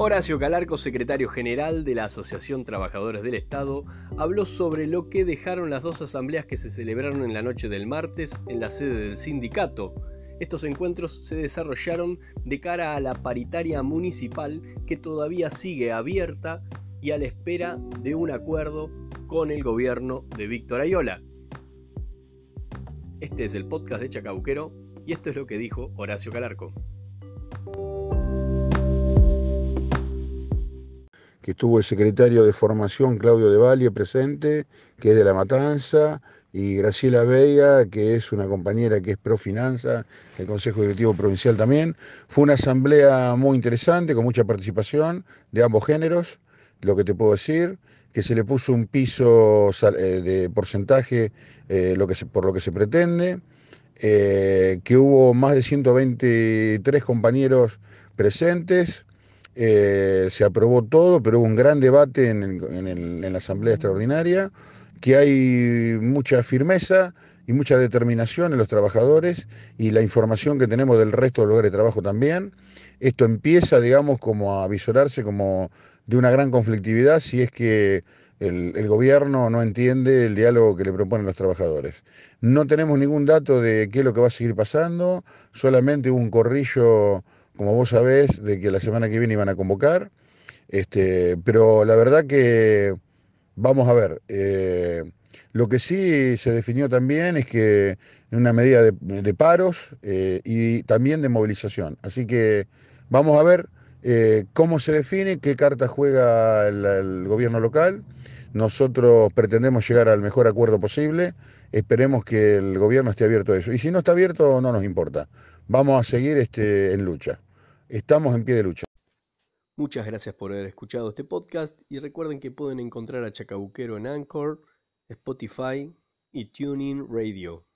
Horacio Calarco, secretario general de la Asociación Trabajadores del Estado, habló sobre lo que dejaron las dos asambleas que se celebraron en la noche del martes en la sede del sindicato. Estos encuentros se desarrollaron de cara a la paritaria municipal que todavía sigue abierta y a la espera de un acuerdo con el gobierno de Víctor Ayola. Este es el podcast de Chacabuquero y esto es lo que dijo Horacio Calarco. Que estuvo el secretario de formación Claudio de Valle presente, que es de La Matanza, y Graciela Vega, que es una compañera que es pro finanza, el Consejo Directivo Provincial también. Fue una asamblea muy interesante, con mucha participación de ambos géneros, lo que te puedo decir, que se le puso un piso eh, de porcentaje eh, lo que por lo que se pretende, eh, que hubo más de 123 compañeros presentes, eh, se aprobó todo, pero hubo un gran debate en, la Asamblea Extraordinaria, que hay mucha firmeza y mucha determinación en los trabajadores y la información que tenemos del resto de lugares de trabajo también. Esto empieza, digamos, como a visorarse como de una gran conflictividad si es que el, el, gobierno no entiende el diálogo que le proponen los trabajadores. No tenemos ningún dato de qué es lo que va a seguir pasando, solamente un corrillo como vos sabés, de que la semana que viene iban a convocar. Este, pero la verdad que vamos a ver. Eh, lo que sí se definió también es que una medida de, paros eh, y también de movilización. Así que vamos a ver eh, cómo se define, qué carta juega el, gobierno local. Nosotros pretendemos llegar al mejor acuerdo posible. Esperemos que el gobierno esté abierto a eso. Y si no está abierto, no nos importa. Vamos a seguir este, en lucha. Estamos en pie de lucha. Muchas gracias por haber escuchado este podcast y recuerden que pueden encontrar a Chacabuquero en Anchor, Spotify y Tuning Radio.